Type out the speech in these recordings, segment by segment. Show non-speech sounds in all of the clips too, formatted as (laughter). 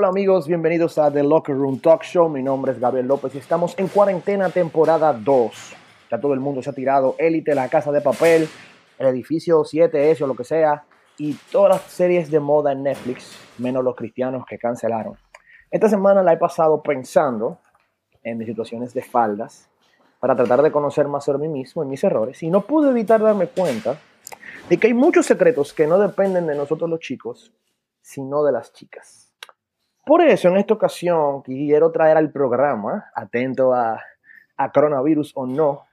Hola amigos, bienvenidos a The Locker Room Talk Show. Mi nombre es Gabriel López y estamos en cuarentena temporada 2. Ya todo el mundo se ha tirado Élite, La Casa de Papel, El Edificio 7S o lo que sea y todas las series de moda en Netflix, menos los cristianos que cancelaron. Esta semana la he pasado pensando en mis situaciones de faldas para tratar de conocer más sobre mí mismo y mis errores y no pude evitar darme cuenta de que hay muchos secretos que no dependen de nosotros los chicos, sino de las chicas. Por eso, en esta ocasión, quiero traer al programa, atento a, coronavirus o no,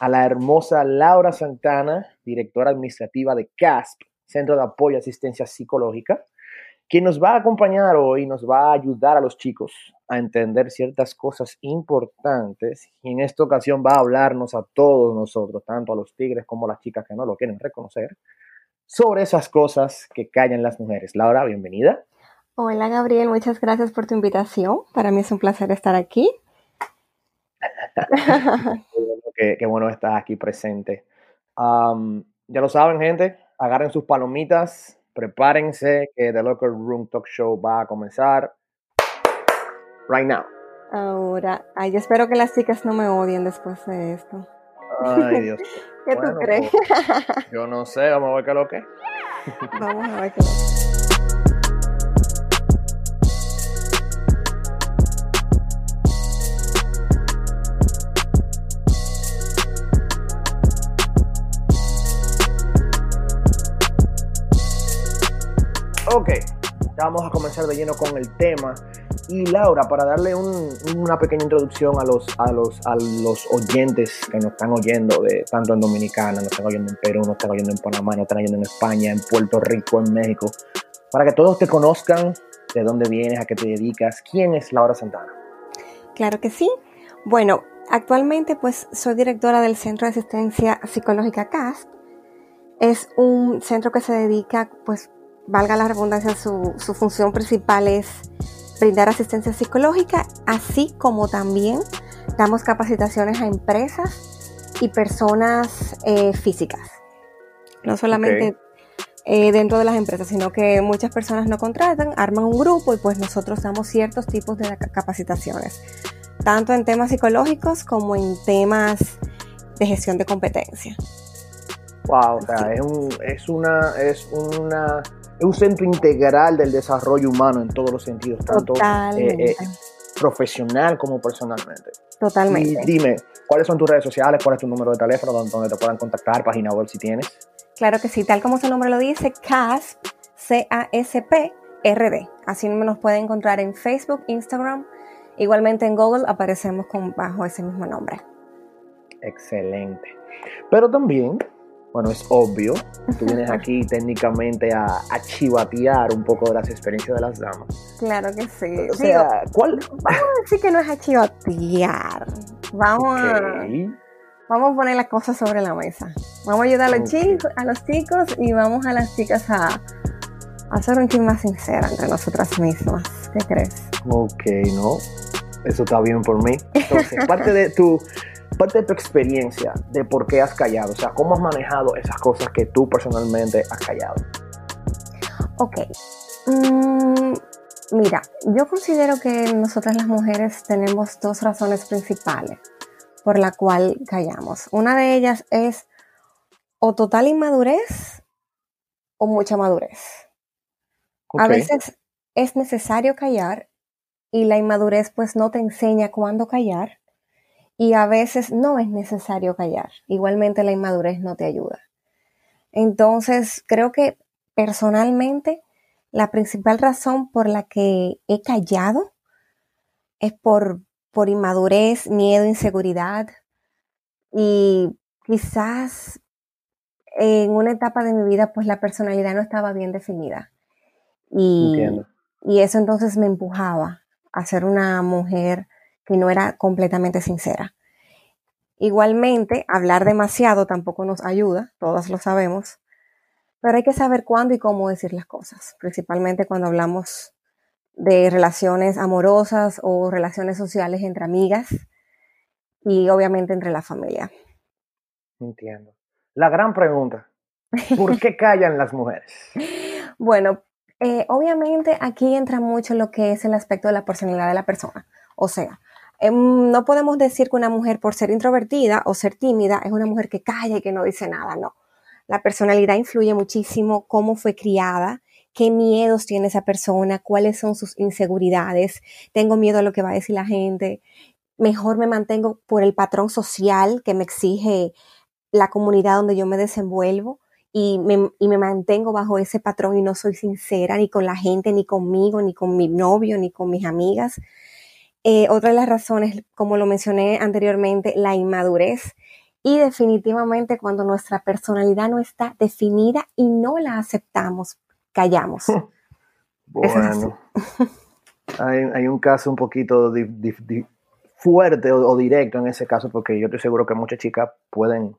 a la hermosa Laura Santana, directora administrativa de CASP, Centro de Apoyo y Asistencia Psicológica, quien nos va a acompañar hoy, nos va a ayudar a los chicos a entender ciertas cosas importantes y en esta ocasión va a hablarnos a todos nosotros, tanto a los tigres como a las chicas que no lo quieren reconocer, sobre esas cosas que callan las mujeres. Laura, bienvenida. Hola Gabriel, muchas gracias por tu invitación. Para mí es un placer estar aquí. qué, (laughs) qué, bueno estar aquí presente. Um, ya lo saben, gente, agarren sus palomitas, prepárense que The Locker Room Talk Show va a comenzar right now. Ahora, ay, yo espero que las chicas no me odien después de esto. Ay, Dios. (laughs) ¿Qué tú crees? Pues, yo no sé, vamos a ver qué es lo que. (laughs) vamos a ver qué es lo que. Vamos a comenzar de lleno con el tema. Y Laura, para darle un, una pequeña introducción a los, a, los, a los oyentes que nos están oyendo, de, tanto en Dominicana, nos están oyendo en Perú, nos están oyendo en Panamá, nos están oyendo en España, en Puerto Rico, en México, para que todos te conozcan, de dónde vienes, a qué te dedicas, quién es Laura Santana. Claro que sí. Bueno, actualmente pues soy directora del Centro de Asistencia Psicológica CASP. Es un centro que se dedica pues valga la redundancia, su, su función principal es brindar asistencia psicológica, así como también damos capacitaciones a empresas y personas eh, físicas. No solamente eh, dentro de las empresas, sino que muchas personas no contratan, arman un grupo y pues nosotros damos ciertos tipos de capacitaciones, tanto en temas psicológicos como en temas de gestión de competencia. Wow, o sea, es, un, es una, es una es un centro integral del desarrollo humano en todos los sentidos, tanto eh, eh, profesional como personalmente. Totalmente. Y dime, ¿cuáles son tus redes sociales? ¿Cuál es tu número de teléfono donde te puedan contactar? Página web si tienes. Claro que sí, tal como su nombre lo dice, CASP, C-A-S-P, R-D. Así nos pueden encontrar en Facebook, Instagram. Igualmente en Google aparecemos con, bajo ese mismo nombre. Excelente. Pero también bueno, es obvio, tú vienes aquí (laughs) técnicamente a, chivatear un poco de las experiencias de las damas. Claro que sí. O sea, ¿cuál? Vamos a decir que no es a chivatear. Vamos a... Vamos a poner las cosas sobre la mesa. Vamos a ayudar a los, chicos, a los chicos y vamos a las chicas a, a hacer un chisme más sincera entre nosotras mismas. ¿Qué crees? Ok, no. Eso está bien por mí. Entonces, parte de tu (laughs) parte de tu experiencia de por qué has callado, o sea, cómo has manejado esas cosas que tú personalmente has callado. Ok. Mm, mira, yo considero que nosotras las mujeres tenemos dos razones principales por la cual callamos. Una de ellas es o total inmadurez o mucha madurez. A veces es necesario callar y la inmadurez pues no te enseña cuándo callar y a veces no es necesario callar. Igualmente la inmadurez no te ayuda. Entonces, creo que personalmente la principal razón por la que he callado es por, por inmadurez, miedo, inseguridad y quizás en una etapa de mi vida pues la personalidad no estaba bien definida. Y, y eso entonces me empujaba a ser una mujer que no era completamente sincera. Igualmente, hablar demasiado tampoco nos ayuda, todos lo sabemos, pero hay que saber cuándo y cómo decir las cosas, principalmente cuando hablamos de relaciones amorosas o relaciones sociales entre amigas y obviamente entre la familia. Entiendo. La gran pregunta, ¿por qué (laughs) callan las mujeres? Bueno, Eh, obviamente aquí entra mucho lo que es el aspecto de la personalidad de la persona. O sea, no podemos decir que una mujer por ser introvertida o ser tímida es una mujer que calla y que no dice nada, no. La personalidad influye muchísimo, cómo fue criada, qué miedos tiene esa persona, cuáles son sus inseguridades, tengo miedo a lo que va a decir la gente, mejor me mantengo por el patrón social que me exige la comunidad donde yo me desenvuelvo y me, y me, mantengo bajo ese patrón y no soy sincera ni con la gente, ni conmigo, ni con mi novio, ni con mis amigas. Eh, otra de las razones, como lo mencioné anteriormente, la inmadurez. Y definitivamente cuando nuestra personalidad no está definida y no la aceptamos, callamos. (laughs) Bueno, hay, hay, un caso un poquito fuerte o, directo en ese caso, porque yo estoy seguro que muchas chicas pueden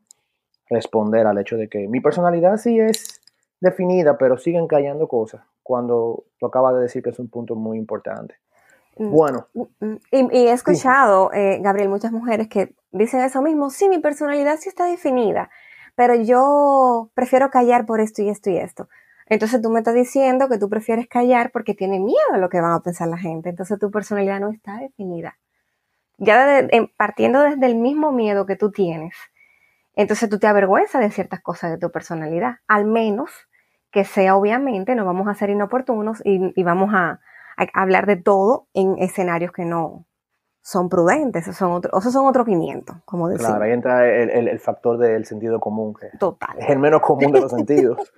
responder al hecho de que mi personalidad sí es definida, pero siguen callando cosas, cuando tú acabas de decir que es un punto muy importante. Mm, bueno. Mm, mm, y, he escuchado, eh, Gabriel, muchas mujeres que dicen eso mismo, sí, mi personalidad sí está definida, pero yo prefiero callar por esto y esto y esto. Entonces tú me estás diciendo que tú prefieres callar porque tienes miedo a lo que van a pensar la gente. Entonces tu personalidad no está definida. Ya partiendo desde el mismo miedo que tú tienes, entonces tú te avergüenzas de ciertas cosas de tu personalidad. Al menos que sea obviamente, no vamos a ser inoportunos y, vamos a, hablar de todo en escenarios que no son prudentes. Esos son otro, esos son otro 500, como decía. Claro, ahí entra el, el factor del sentido común, que Total. es el menos común de los sentidos.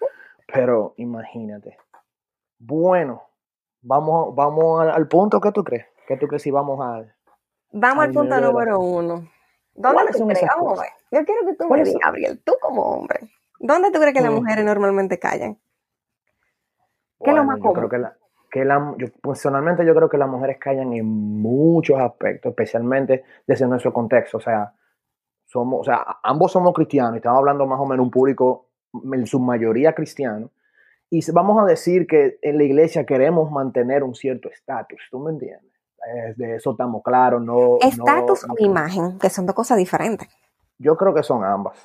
Pero imagínate. Bueno, vamos, vamos al, punto que tú crees. ¿Qué tú crees si vamos al. Vamos al, punto número uno. ¿Dónde tú crees? Vamos a ver. Yo quiero que tú me digas, Gabriel, tú como hombre. ¿Dónde tú crees que las mm. mujeres normalmente callan? ¿Qué es lo más común? que la, yo, personalmente yo creo que las mujeres callan en muchos aspectos, especialmente desde nuestro contexto. O sea, somos, o sea, ambos somos cristianos y estamos hablando más o menos un público en su mayoría cristiano, y vamos a decir que en la iglesia queremos mantener un cierto estatus, ¿tú me entiendes? de eso estamos claros, no... Estatus o imagen, que son dos cosas diferentes. Yo creo que son ambas.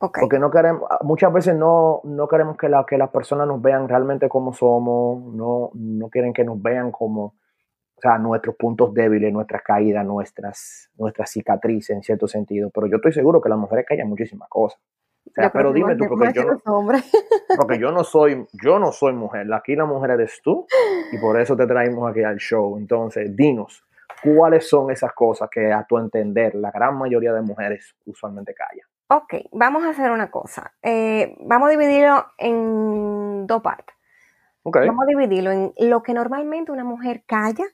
Porque no queremos, muchas veces no, no queremos que, la, que las personas nos vean realmente como somos, no, no quieren que nos vean como, o sea, nuestros puntos débiles, nuestras caídas, nuestras, nuestras cicatrices en cierto sentido. Pero yo estoy seguro que las mujeres callan muchísimas cosas pero dime tú, porque yo, no, (laughs) porque yo no soy, yo no soy mujer, aquí la mujer eres tú y por eso te traemos aquí al show. Entonces, dinos, ¿cuáles son esas cosas que a tu entender la gran mayoría de mujeres usualmente callan? Ok, vamos a hacer una cosa. Eh, vamos a dividirlo en dos partes. Okay. Vamos a dividirlo en lo que normalmente una mujer calla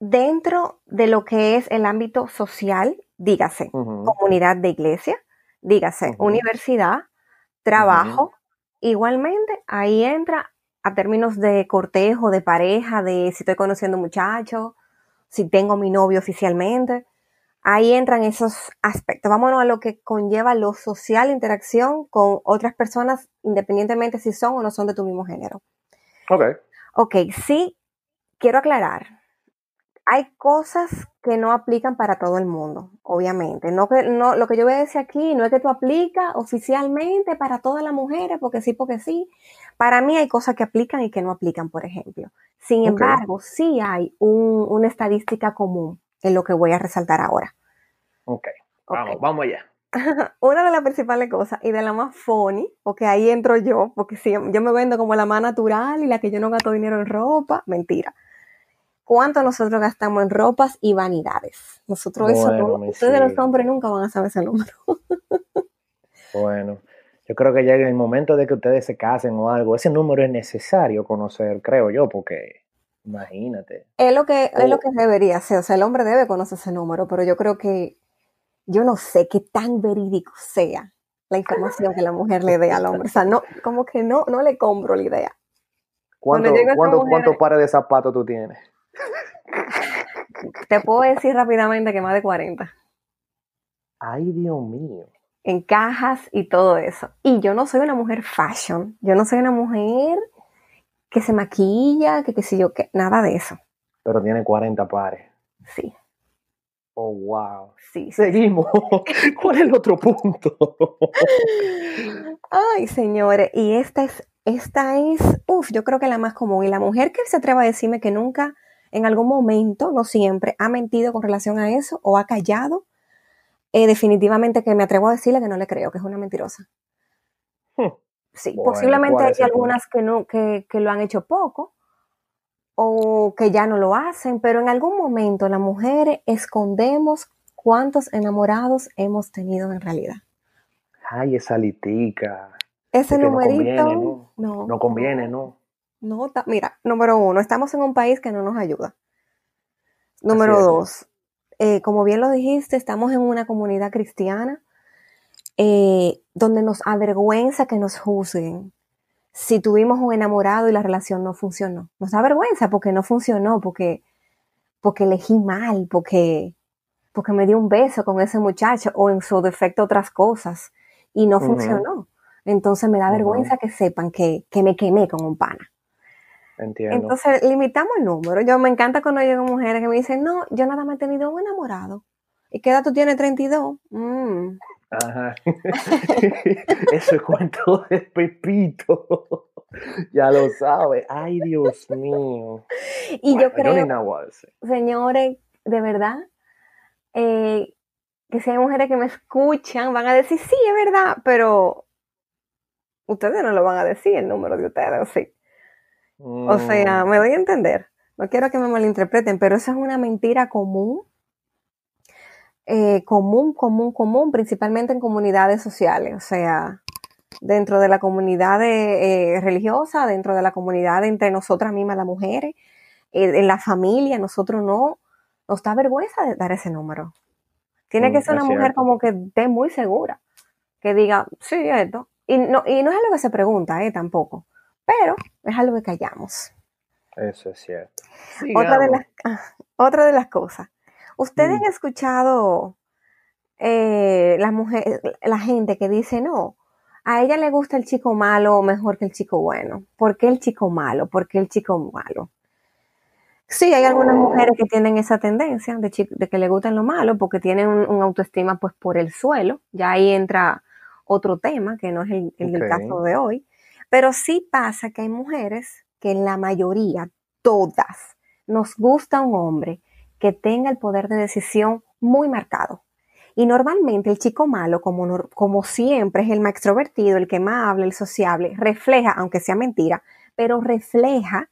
dentro de lo que es el ámbito social, dígase, comunidad de iglesia, dígase, universidad, trabajo, igualmente ahí entra a términos de cortejo, de pareja, de si estoy conociendo un muchacho, si tengo mi novio oficialmente. Ahí entran esos aspectos. Vámonos a lo que conlleva lo social, interacción con otras personas, independientemente si son o no son de tu mismo género. Ok. Ok, sí, quiero aclarar hay cosas que no aplican para todo el mundo, obviamente. No que, no, lo que yo voy a decir aquí no es que tú aplicas oficialmente para todas las mujeres, porque sí, porque sí. Para mí hay cosas que aplican y que no aplican, por ejemplo. Sin embargo, sí hay una estadística común en lo que voy a resaltar ahora. Ok, vamos, vamos allá. (laughs) una de las principales cosas y de la más funny, porque ahí entro yo, porque si yo me vendo como la más natural y la que yo no gasto dinero en ropa, mentira cuánto nosotros gastamos en ropas y vanidades. Nosotros eso, ustedes los hombres nunca van a saber ese número. (laughs) bueno, yo creo que llega el momento de que ustedes se casen o algo, ese número es necesario conocer, creo yo, porque imagínate. Es lo que, es lo oh. que debería ser, o sea, el hombre debe conocer ese número, pero yo creo que yo no sé qué tan verídico sea la información que la mujer le dé al hombre. O sea, no, como que no, no le compro la idea. ¿Cuánto, ¿cuántos pares de zapatos tú tienes? Te puedo decir rápidamente que más de 40. Ay, Dios mío. En cajas y todo eso. Y yo no soy una mujer fashion. Yo no soy una mujer que se maquilla, que qué sé yo, que nada de eso. Pero tiene 40 pares. Sí. Oh, wow. Sí. Seguimos. (laughs) ¿Cuál es el otro punto? (laughs) Ay, señores, y esta es esta es, uff, yo creo que la más común. Y la mujer que se atreva a decirme que nunca, en algún momento, no siempre, ha mentido con relación a eso o ha callado, eh, definitivamente que me atrevo a decirle que no le creo, que es una mentirosa. Hmm. Sí, posiblemente hay algunas que, no, que, que lo han hecho poco o que ya no lo hacen, pero en algún momento las mujeres escondemos cuántos enamorados hemos tenido en realidad. Ay, esa litica. Ese numerito no, no, conviene, ¿no? No, mira, número uno, estamos en un país que no nos ayuda. Número dos, eh, como bien lo dijiste, estamos en una comunidad cristiana eh, donde nos avergüenza que nos juzguen si tuvimos un enamorado y la relación no funcionó. Nos da vergüenza porque no funcionó, porque, porque elegí mal, porque, porque me dio un beso con ese muchacho o en su defecto otras cosas y no funcionó. Entonces me da vergüenza que sepan que, me quemé con un pana. Entiendo. Entonces limitamos el número. Yo me encanta cuando llegan mujeres que me dicen, no, yo nada más he tenido un enamorado. ¿Y qué edad tú tienes? 32. Mm. Ajá. (laughs) Eso es cuento de Pepito. (laughs) ya lo sabe. Ay, Dios mío. Y yo creo, señores, de verdad, eh, que si hay mujeres que me escuchan, van a decir, sí, es verdad, pero ustedes no lo van a decir el número de ustedes, sí. O sea, mm. me voy a entender. No quiero que me malinterpreten, pero eso es una mentira común. Eh, común, común, común, principalmente en comunidades sociales. O sea, dentro de la comunidad eh, religiosa, dentro de la comunidad entre nosotras mismas, las mujeres, eh, en la familia, nosotros no, nos da vergüenza de dar ese número. Tiene mm, que ser una mujer como que esté muy segura, que diga, sí, esto, y no, y no es algo que se pregunta, eh, tampoco, pero es algo que callamos. Eso es cierto. Otra de, las, (laughs) otra de las cosas. ¿Ustedes han escuchado eh, la, mujer, la gente que dice, no, a ella le gusta el chico malo mejor que el chico bueno? ¿Por qué el chico malo? ¿Por qué el chico malo? Sí, hay algunas mujeres que tienen esa tendencia de, de que le gustan lo malo porque tienen un, autoestima pues por el suelo. Ya ahí entra otro tema que no es el, caso de hoy, pero sí pasa que hay mujeres que en la mayoría, todas, nos gusta un hombre que tenga el poder de decisión muy marcado. Y normalmente el chico malo, como, como siempre, es el más extrovertido, el que más habla, el sociable, refleja, aunque sea mentira, pero refleja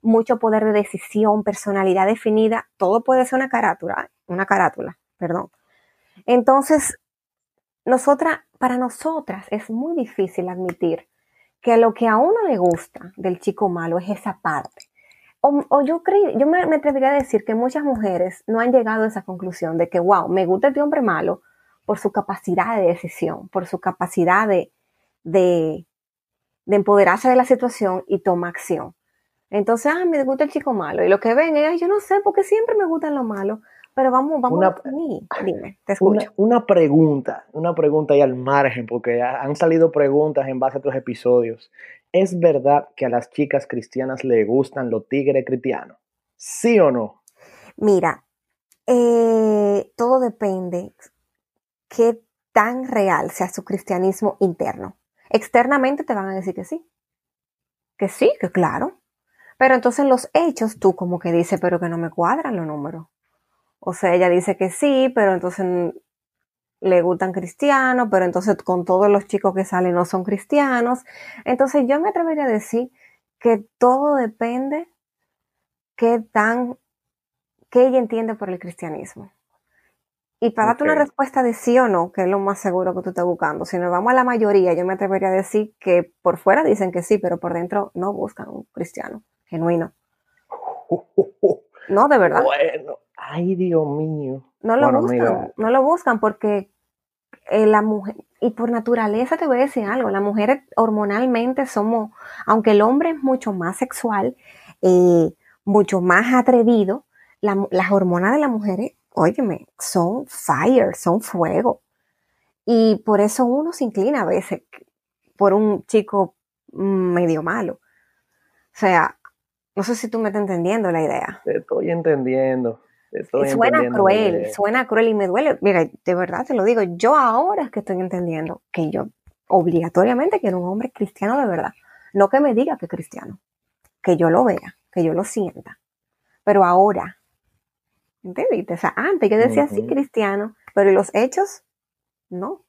mucho poder de decisión, personalidad definida, todo puede ser una carátula, una carátula, perdón. Entonces, nosotras, para nosotras es muy difícil admitir que lo que a uno le gusta del chico malo es esa parte. O, yo creo, yo me, atrevería a decir que muchas mujeres no han llegado a esa conclusión de que, wow, me gusta este hombre malo por su capacidad de decisión, por su capacidad de, de, de empoderarse de la situación y toma acción. Entonces, ah, me gusta el chico malo. Y lo que ven es, yo no sé, porque siempre me gustan los malos. Pero vamos, vamos una, a mí. Dime, te escucho. Una, pregunta, una pregunta ahí al margen, porque han salido preguntas en base a otros episodios. ¿Es verdad que a las chicas cristianas le gustan los tigres cristianos? ¿Sí o no? Mira, eh, todo depende qué tan real sea su cristianismo interno. Externamente te van a decir que sí. Que sí, que claro. Pero entonces los hechos tú como que dices, pero que no me cuadran los números. O sea, ella dice que sí, pero entonces le gustan cristianos, pero entonces con todos los chicos que salen no son cristianos. Entonces yo me atrevería a decir que todo depende qué tan, qué ella entiende por el cristianismo. Y para darte una respuesta de sí o no, que es lo más seguro que tú estás buscando, si nos vamos a la mayoría, yo me atrevería a decir que por fuera dicen que sí, pero por dentro no buscan un cristiano genuino. (laughs) No, de verdad. Bueno, Ay, Dios mío. No lo buscan, no lo buscan porque eh, la mujer, y por naturaleza te voy a decir algo, las mujeres hormonalmente somos, aunque el hombre es mucho más sexual, eh, mucho más atrevido, las hormonas de las mujeres, óyeme, son fire, son fuego. Y por eso uno se inclina a veces por un chico medio malo. O sea, no sé si tú me estás entendiendo la idea. Te estoy entendiendo suena cruel, suena cruel y me duele. Mira, de verdad te lo digo, yo ahora es que estoy entendiendo que yo obligatoriamente quiero un hombre cristiano de verdad. No que me diga que es cristiano, que yo lo vea, que yo lo sienta. Pero ahora, ¿entendiste? O sea, antes yo decía sí cristiano, pero ¿y los hechos? No.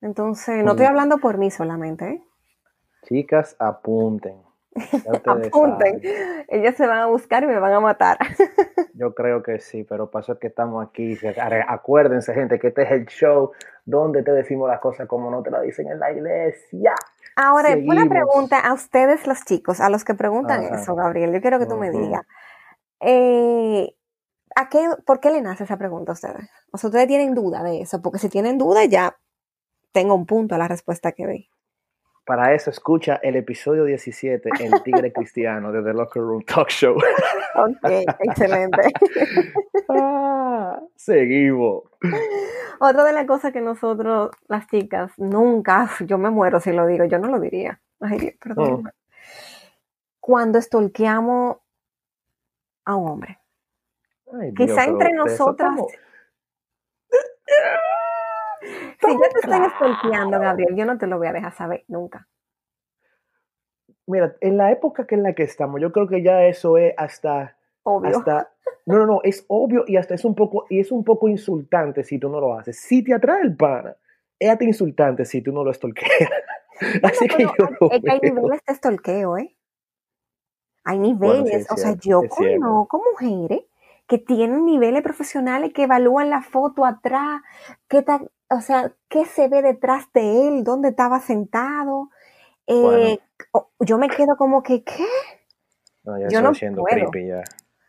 Entonces, no estoy hablando por mí solamente, ¿eh? Chicas, apunten. (laughs) apunten. Ellas se van a buscar y me van a matar. (laughs) Yo creo que sí, pero pasó que estamos aquí. Acuérdense, gente, que este es el show donde te decimos las cosas como no te las dicen en la iglesia. Ahora, una pregunta a ustedes, los chicos, a los que preguntan eso, Gabriel. Yo quiero que tú me digas. Eh, ¿a qué, ¿Por qué le nace esa pregunta a ustedes? O sea, ustedes tienen duda de eso, porque si tienen duda ya tengo un punto a la respuesta que doy. Para eso escucha el episodio 17, El Tigre Cristiano, de The Locker Room Talk Show. Ok, excelente. Ah, seguimos. Otra de las cosas que nosotros, las chicas, nunca, yo me muero si lo digo, yo no lo diría. Ay, perdón. Mm. Cuando estolqueamos a un hombre. Quizá entre nosotras. Si yo te estoy estolqueando, Gabriel, yo no te lo voy a dejar saber nunca. Mira, en la época que en la que estamos, yo creo que ya eso es hasta obvio. no, no, no, es obvio y hasta es un poco y es un poco insultante si tú no lo haces. Si te atrae el pana, es hasta insultante si tú no lo estolqueas. (laughs) Así que yo es que hay niveles de estolqueo, ¿eh? Hay niveles, o sea, yo conozco mujeres que tienen niveles profesionales que evalúan la foto atrás, qué tal, o sea, qué se ve detrás de él, dónde estaba sentado. Eh, yo me quedo como que, ¿qué? No, ya yo no siendo creepy ya.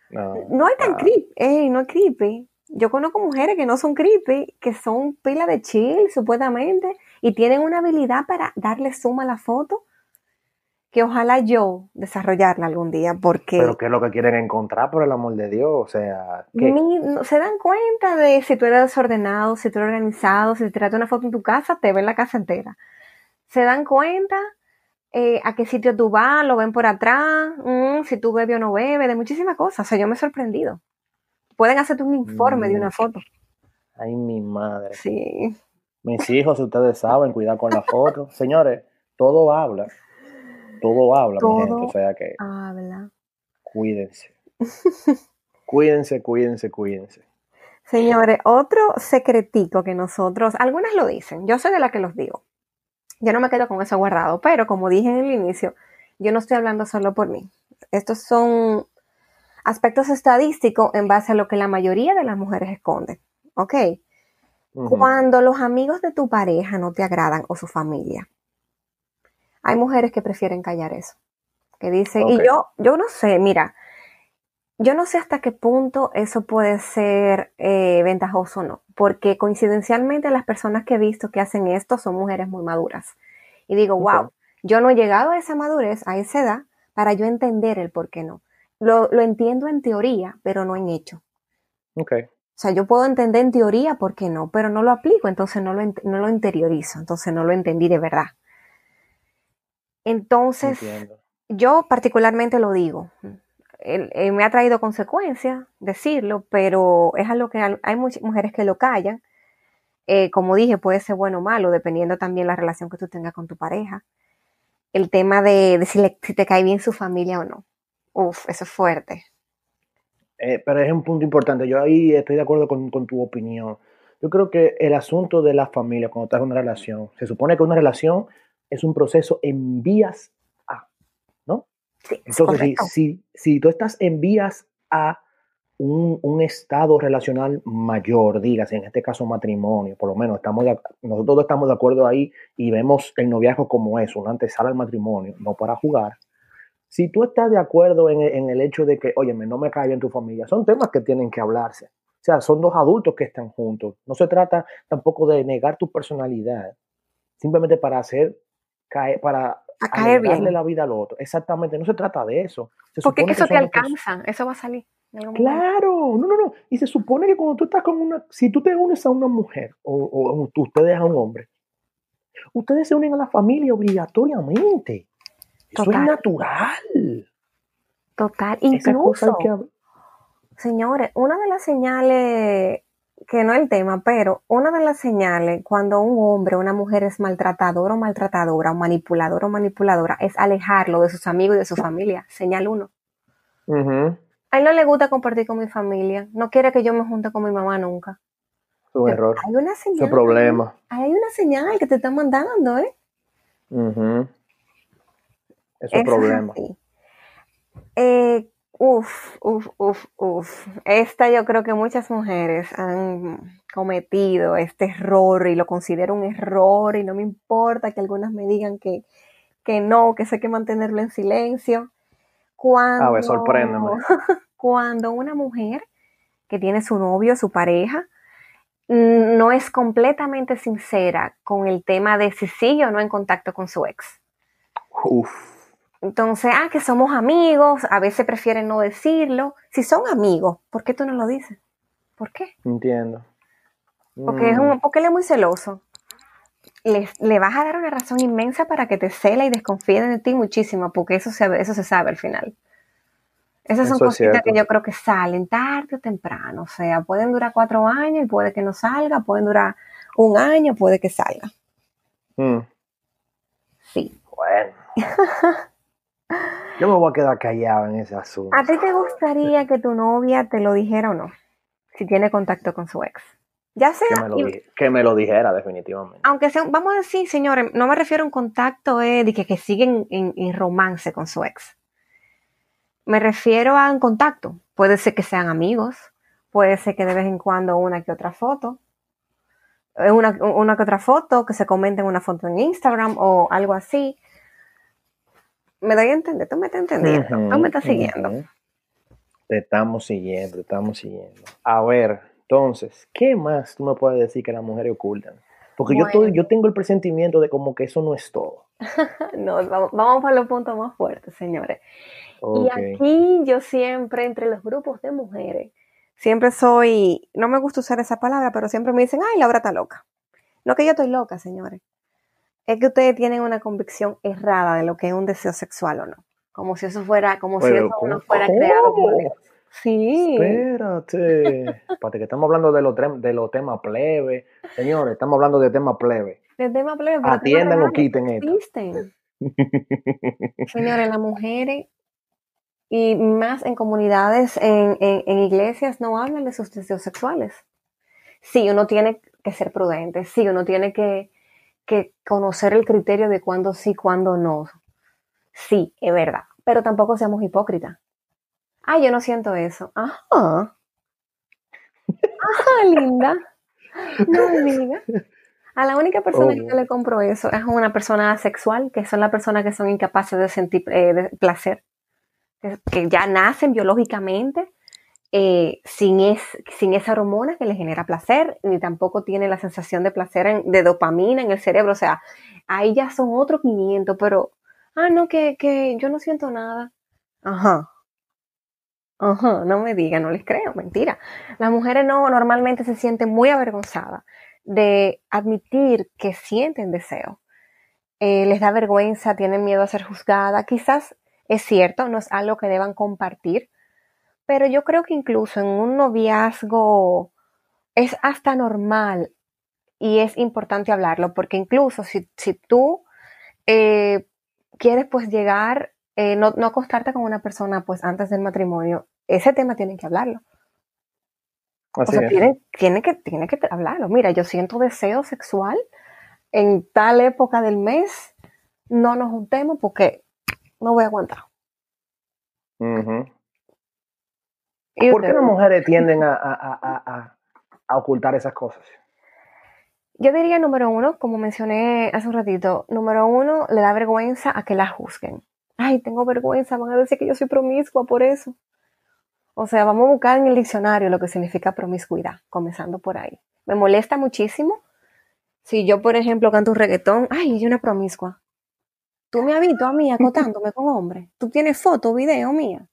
No, no hay tan creepy, no es creepy. Yo conozco mujeres que no son creepy, que son pila de chill, supuestamente, y tienen una habilidad para darle suma a la foto que ojalá yo desarrollarla algún día, porque... Pero ¿qué es lo que quieren encontrar, por el amor de Dios? O sea... se dan cuenta de si tú eres desordenado, si tú eres organizado, si te tiraste una foto en tu casa, te ven la casa entera. Se dan cuenta eh, a qué sitio tú vas, lo ven por atrás, mm, si tú bebes o no bebes, de muchísimas cosas. O sea, yo me he sorprendido. Pueden hacerte un informe de una mm. foto. Ay, mi madre. Sí. Mis hijos, ustedes saben, cuidar con la foto. Señores, todo habla todo habla, mi gente. O sea que. Habla. Cuídense. (laughs) cuídense, cuídense, cuídense. Señores, otro secretico que nosotros, algunas lo dicen, yo soy de la que los digo. Yo no me quedo con eso guardado, pero como dije en el inicio, yo no estoy hablando solo por mí. Estos son aspectos estadísticos en base a lo que la mayoría de las mujeres esconden. ¿Ok? Cuando los amigos de tu pareja no te agradan o su familia, hay mujeres que prefieren callar eso. Que dicen, y yo, yo no sé, mira, yo no sé hasta qué punto eso puede ser eh, ventajoso o no, porque coincidencialmente las personas que he visto que hacen esto son mujeres muy maduras. Y digo, wow, yo no he llegado a esa madurez, a esa edad, para yo entender el por qué no. Lo, entiendo en teoría, pero no en hecho. Ok. O sea, yo puedo entender en teoría por qué no, pero no lo aplico, entonces no lo, no lo interiorizo, entonces no lo entendí de verdad. Entonces, yo particularmente lo digo. me ha traído consecuencias decirlo, pero es algo que hay muchas mujeres que lo callan. Eh, como dije, puede ser bueno o malo, dependiendo también la relación que tú tengas con tu pareja. El tema de, si, te cae bien su familia o no. Uf, eso es fuerte. Eh, pero es un punto importante. Yo ahí estoy de acuerdo con, con, tu opinión. Yo creo que el asunto de la familia, cuando estás en una relación, se supone que una relación es un proceso en vías A, ¿no? Entonces, si, si, tú estás en vías A, un, estado relacional mayor, digas, en este caso matrimonio, por lo menos estamos nosotros estamos de acuerdo ahí y vemos el noviazgo como eso, una antesala al matrimonio, no para jugar. Si tú estás de acuerdo en, en el hecho de que, oye, no me cae bien tu familia, son temas que tienen que hablarse. O sea, son dos adultos que están juntos. No se trata tampoco de negar tu personalidad, simplemente para hacer caer, para caer darle la vida al otro. Exactamente, no se trata de eso. Porque eso te alcanza, eso va a salir. Claro, no, no, no. Y se supone que cuando tú estás con una, si tú te unes a una mujer o, o ustedes a un hombre, ustedes se unen a la familia obligatoriamente. Eso es natural. Total, incluso. señores, una de las señales que no es el tema, pero una de las señales cuando un hombre o una mujer es maltratador o maltratadora, o manipulador o manipuladora, es alejarlo de sus amigos y de su familia. Señal uno. A él no le gusta compartir con mi familia, no quiere que yo me junte con mi mamá nunca. Es un error. Hay una señal. Es problema. Hay una señal que te están mandando, ¿eh? Es un problema. Eh, uf, uf, uf, uf. Esta yo creo que muchas mujeres han cometido este error y lo considero un error y no me importa que algunas me digan que, que no, que sé que mantenerlo en silencio. Cuando, A ver, sorpréndeme. (laughs) Cuando una mujer que tiene su novio, su pareja, no es completamente sincera con el tema de si sigue o no en contacto con su ex. Uf. Entonces, ah, que somos amigos, a veces prefieren no decirlo. Si son amigos, ¿por qué tú no lo dices? ¿Por qué? Entiendo. Porque, es Mm, un, porque él es muy celoso. Le, le vas a dar una razón inmensa para que te cela y desconfíe de ti muchísimo, porque eso se, eso se sabe al final. Esas son Eso cositas cierto. que yo creo que salen tarde o temprano. O sea, pueden durar cuatro años y puede que no salga, pueden durar un año, puede que salga. mm. Sí. Bueno. (laughs) Yo me voy a quedar callado en ese asunto. ¿A ti te gustaría que tu novia te lo dijera o no? Si tiene contacto con su ex. Ya sea, Que me, lo, y- di- que me lo dijera, definitivamente. aunque sea, vamos a decir, señores, no me refiero a un contacto eh, de que, que siguen en, en romance con su ex. Me refiero a un contacto. Puede ser que sean amigos, puede ser que de vez en cuando una que otra foto, eh, una, una que otra foto, que se comenten una foto en Instagram o algo así. Me doy a entender, tú me estás entendiendo, Ujú, tú me estás siguiendo. Te estamos siguiendo, te estamos siguiendo. A ver, entonces, ¿qué más tú me puedes decir que las mujeres ocultan? Porque yo, estoy, Bueno. yo tengo el presentimiento de como que eso no es todo. (laughs) No, vamos, vamos por los puntos más fuertes, señores. Y aquí yo siempre, entre los grupos de mujeres, siempre soy, no me gusta usar esa palabra, pero siempre me dicen, ay, Laura está loca. No que yo estoy loca, señores. Es que ustedes tienen una convicción errada de lo que es un deseo sexual o no. Como si eso fuera, como si eso no ¿cómo? fuera creado por. Dios. Sí. Espérate. (laughs) Espérate, que estamos hablando de los, de los temas plebe. Señores, estamos hablando de temas plebe. De tema plebe, Atiendan temas o quiten esto. existen. (laughs) Señores, las mujeres y más en comunidades, en, en- en iglesias, no hablan de sus deseos sexuales. Sí, uno tiene que ser prudente, sí, uno tiene que, que conocer el criterio de cuándo sí, cuándo no. Sí, es verdad, pero tampoco seamos hipócritas. Ah, yo no siento eso. Ajá. Ajá, linda. No me digas. A la única persona que yo le compro eso es a una persona asexual, que son las personas que son incapaces de sentir eh, de placer, que ya nacen biológicamente eh, sin, es, sin esa hormona que les genera placer, ni tampoco tienen la sensación de placer en- de dopamina en el cerebro. O sea, ahí ya son otros 500, pero, ah, no, que, que yo no siento nada. Ajá. Ajá, no me digan, no les creo, mentira. Las mujeres no normalmente se sienten muy avergonzadas de admitir que sienten deseo. Eh, les da vergüenza, tienen miedo a ser juzgada. Quizás es cierto, no es algo que deban compartir, pero yo creo que incluso en un noviazgo es hasta normal y es importante hablarlo, porque incluso si, si tú eh, quieres pues llegar, eh, no, no acostarte con una persona pues antes del matrimonio, ese tema tienen que hablarlo. Así o sea, tienen, tienen que, tienen que hablarlo. Mira, yo siento deseo sexual en tal época del mes, no nos juntemos porque no voy a aguantar. Y ¿Por qué las mujeres tienden a, a- a- ocultar esas cosas? Yo diría número uno, como mencioné hace un ratito, número uno, le da vergüenza a que la juzguen. Ay, tengo vergüenza, van a decir que yo soy promiscua por eso. O sea, vamos a buscar en el diccionario lo que significa promiscuidad, comenzando por ahí. Me molesta muchísimo si yo, por ejemplo, canto un reggaetón, ay, yo una promiscua. Tú me has visto a mí (laughs) acotándome con hombres. Tú tienes foto, video mía.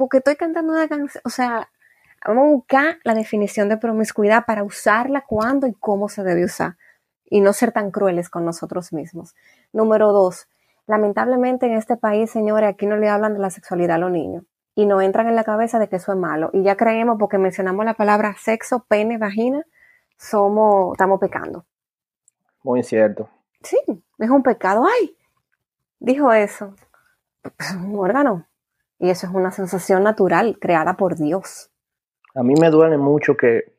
Porque estoy cantando una canción, o sea, Vamos a buscar la definición de promiscuidad para usarla cuándo y cómo se debe usar y no ser tan crueles con nosotros mismos. Número dos, lamentablemente en este país, señores, aquí no le hablan de la sexualidad a los niños. y nos entran en la cabeza de que eso es malo. Y ya creemos porque mencionamos la palabra sexo, pene, vagina, somos, estamos pecando. Muy cierto. Sí, es un pecado. ¡Ay! Dijo eso. Es un órgano. Y eso es una sensación natural creada por Dios. A mí me duele mucho que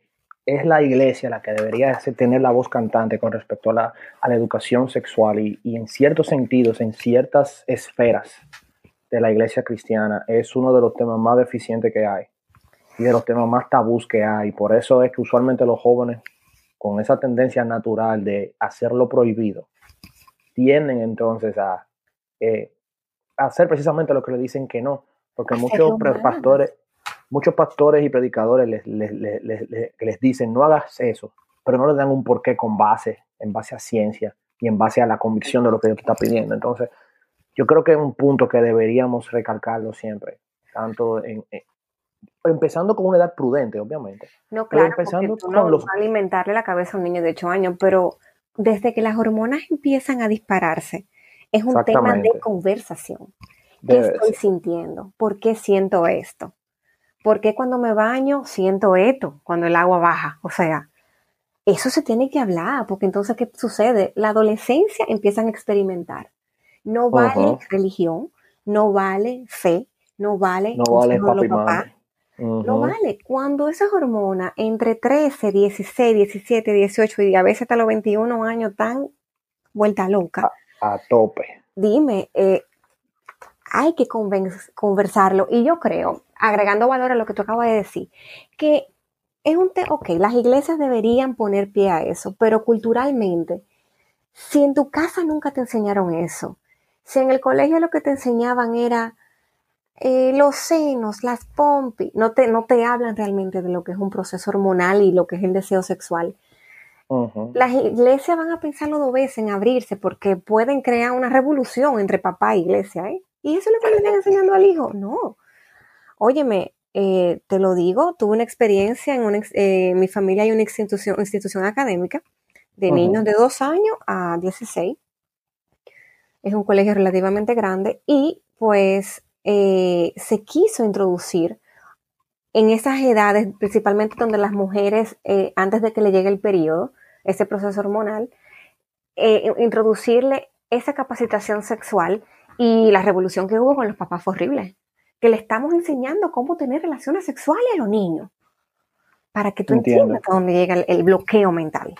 es la iglesia la que debería tener la voz cantante con respecto a la, educación sexual y, y, en ciertos sentidos, en ciertas esferas de la iglesia cristiana, es uno de los temas más deficientes que hay y de los temas más tabús que hay. Por eso es que usualmente los jóvenes, con esa tendencia natural de hacerlo prohibido, tienden entonces a eh, hacer precisamente lo que le dicen que no, porque muchos pastores, muchos pastores y predicadores les, les, dicen no hagas eso, pero no les dan un porqué con base, en base a ciencia y en base a la convicción de lo que Dios te está pidiendo. Entonces, yo creo que es un punto que deberíamos recalcarlo siempre, tanto en, empezando con una edad prudente, obviamente. No, claro, empezando con no los... alimentarle la cabeza a un niño de 8 años, pero desde que las hormonas empiezan a dispararse, es un tema de conversación. ¿Qué estoy sintiendo? ¿Por qué siento esto? ¿Por qué cuando me baño siento esto cuando el agua baja? O sea, eso se tiene que hablar, porque entonces, ¿qué sucede? La adolescencia empiezan a experimentar. No vale religión, no vale fe, no vale no vale papi No vale. Cuando esas hormonas entre 13, 16, 17, 18 y a veces hasta los 21 años están vuelta loca. A, tope. Dime, eh, hay que conversarlo. Y yo creo, agregando valor a lo que tú acabas de decir, que es un tema, ok, las iglesias deberían poner pie a eso, pero culturalmente, si en tu casa nunca te enseñaron eso, si en el colegio lo que te enseñaban era eh, los senos, las pompis, no te, no te hablan realmente de lo que es un proceso hormonal y lo que es el deseo sexual. Las iglesias van a pensarlo dos veces en abrirse porque pueden crear una revolución entre papá e iglesia. ¿eh? ¿Y eso es lo que le están enseñando al hijo? No. Óyeme, eh, te lo digo, tuve una experiencia en, una, eh, mi familia hay una institución, institución académica de niños de 2 años a 16. Es un colegio relativamente grande y pues eh, se quiso introducir en esas edades, principalmente donde las mujeres, antes de que le llegue el periodo, ese proceso hormonal, introducirle esa capacitación sexual y la revolución que hubo con los papás fue horrible. Que le estamos enseñando cómo tener relaciones sexuales a los niños. Para que tú entiendas a dónde llega el, bloqueo mental.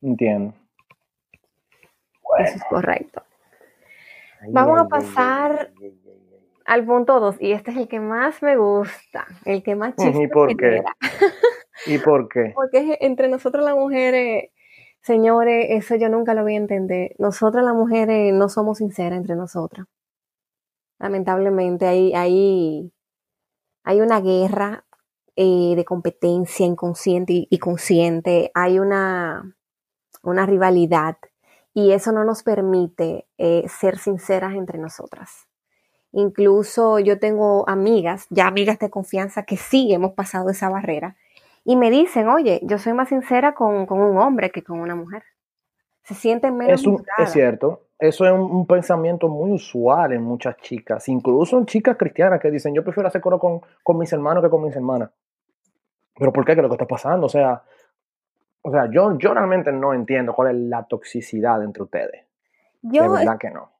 Entiendo. Eso es correcto. Vamos a pasar al punto 2. Y este es el que más me gusta. El que más chiste ¿Y por qué? ¿Y por qué? Porque entre nosotros las mujeres Señores, eso yo nunca lo voy a entender. Nosotras las mujeres no somos sinceras entre nosotras. Lamentablemente hay, hay, una guerra eh, de competencia inconsciente y, consciente. Hay una, una, rivalidad y eso no nos permite eh, ser sinceras entre nosotras. Incluso yo tengo amigas, ya amigas de confianza, que sí hemos pasado esa barrera y me dicen, oye, yo soy más sincera con, un hombre que con una mujer. Se sienten menos. Es, es cierto. Eso es un, pensamiento muy usual en muchas chicas, incluso en chicas cristianas que dicen, yo prefiero hacer coro con, mis hermanos que con mis hermanas. Pero ¿por qué? ¿Qué es lo que está pasando? O sea, o sea yo, yo realmente no entiendo cuál es la toxicidad entre ustedes. Yo, de verdad que no.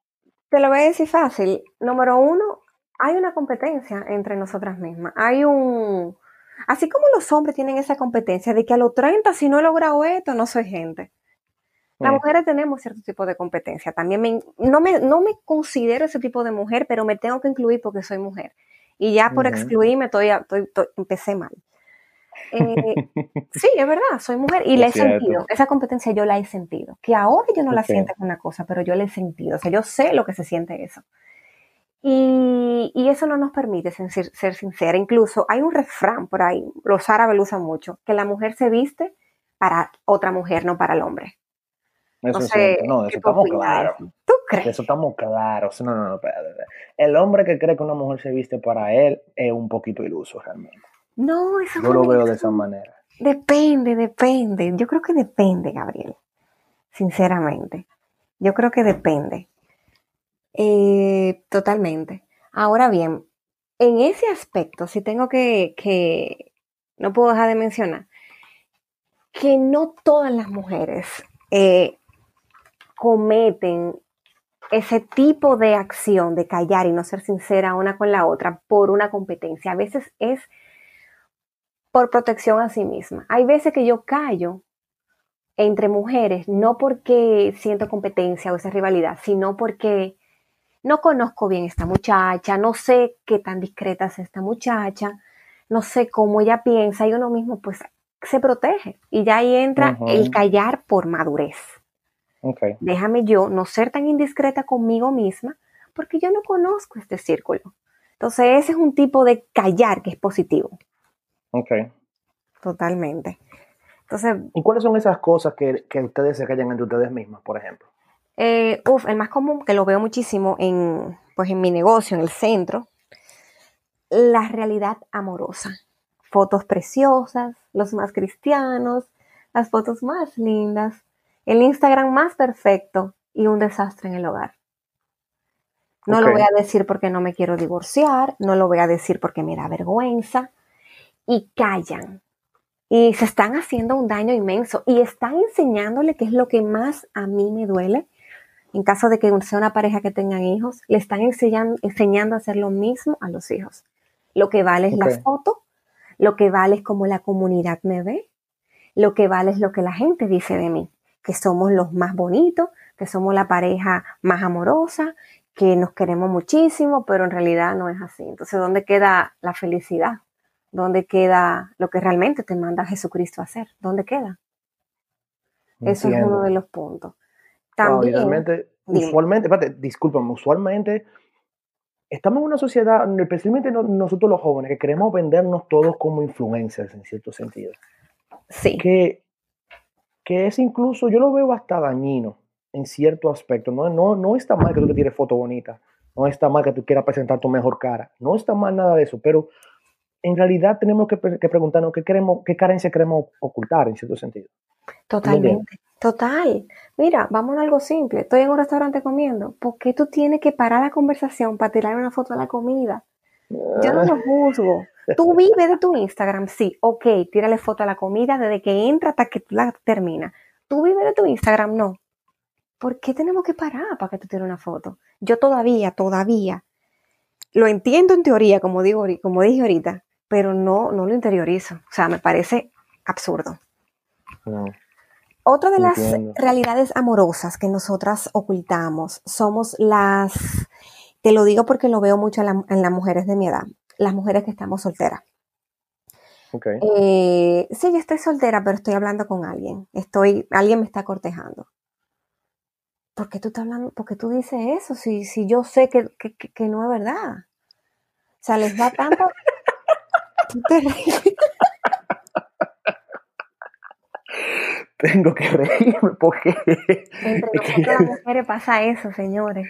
Te lo voy a decir fácil. Número uno, hay una competencia entre nosotras mismas. Hay un, Así como los hombres tienen esa competencia de que a los 30, si no he logrado esto, no soy gente. Las mujeres tenemos cierto tipo de competencia. También me, no, me, no me considero ese tipo de mujer, pero me tengo que incluir porque soy mujer. Y ya por excluirme estoy, empecé mal. Eh, (laughs) sí, es verdad, soy mujer y la he sentido. Esa competencia yo la he sentido. Que ahora yo no la siento con una cosa, pero yo la he sentido. O sea, yo sé lo que se siente eso. Y, eso no nos permite ser, ser, sincera. Incluso hay un refrán por ahí, los árabes lo usan mucho, que la mujer se viste para otra mujer, no para el hombre. Eso es no, eso estamos claros. ¿Tú crees? Eso estamos claros. No, no, no, El hombre que cree que una mujer se viste para él es un poquito iluso realmente. No, eso Yo lo veo de esa manera. Depende, depende. Yo creo que depende, Gabriel. Sinceramente. Yo creo que depende. Eh, totalmente. Ahora bien, en ese aspecto, si tengo que, que, no puedo dejar de mencionar, que no todas las mujeres eh, cometen ese tipo de acción de callar y no ser sincera una con la otra por una competencia. A veces es por protección a sí misma. Hay veces que yo callo entre mujeres, no porque siento competencia o esa rivalidad, sino porque no conozco bien esta muchacha, no sé qué tan discreta es esta muchacha, no sé cómo ella piensa y uno mismo pues se protege y ya ahí entra el callar por madurez. Déjame yo no ser tan indiscreta conmigo misma porque yo no conozco este círculo. Entonces ese es un tipo de callar que es positivo. Ok. Totalmente. Entonces, ¿Y cuáles son esas cosas que, que ustedes se callan entre ustedes mismas, por ejemplo? Eh, uf, el más común, que lo veo muchísimo en, pues en mi negocio, en el centro, la realidad amorosa. Fotos preciosas, los más cristianos, las fotos más lindas, el Instagram más perfecto y un desastre en el hogar. No lo voy a decir porque no me quiero divorciar, no lo voy a decir porque me da vergüenza. Y callan. Y se están haciendo un daño inmenso y están enseñándole qué es lo que más a mí me duele. En caso de que sea una pareja que tengan hijos, le están enseñando, enseñando a hacer lo mismo a los hijos. Lo que vale es la foto, lo que vale es cómo la comunidad me ve, lo que vale es lo que la gente dice de mí, que somos los más bonitos, que somos la pareja más amorosa, que nos queremos muchísimo, pero en realidad no es así. Entonces, ¿dónde queda la felicidad? ¿Dónde queda lo que realmente te manda Jesucristo a hacer? ¿Dónde queda? Eso es uno de los puntos. También, realmente, usualmente, espérate, discúlpame, usualmente estamos en una sociedad, especialmente nosotros los jóvenes, que queremos vendernos todos como influencers en cierto sentido. Sí. Que, que es incluso, yo lo veo hasta dañino en cierto aspecto. No, no, no está mal que tú te tires foto bonita, no está mal que tú quieras presentar tu mejor cara, no está mal nada de eso, pero en realidad tenemos que, preguntarnos qué, queremos, qué carencia queremos ocultar en cierto sentido. Totalmente. Total. Mira, vamos a algo simple. Estoy en un restaurante comiendo. ¿Por qué tú tienes que parar la conversación para tirar una foto de la comida? Yo no lo juzgo. Tú (laughs) vives de tu Instagram, sí, ok, tírale foto a la comida desde que entra hasta que la termina. Tú vives de tu Instagram, no. ¿Por qué tenemos que parar para que tú tires una foto? Yo todavía, todavía, lo entiendo en teoría, como, digo, como dije ahorita, pero no, no lo interiorizo. O sea, me parece absurdo. Otra de las realidades amorosas que nosotras ocultamos somos las, te lo digo porque lo veo mucho en, las mujeres de mi edad, las mujeres que estamos solteras. Okay. Eh, sí, yo estoy soltera, pero estoy hablando con alguien. Estoy, alguien me está cortejando. ¿Por qué tú estás hablando? ¿Por qué tú dices eso? Si, si yo sé que, que no es verdad. O sea, les da tanto. (laughs) (laughs) Tengo que reírme porque. Entre (laughs) nosotros las mujeres pasa eso, señores.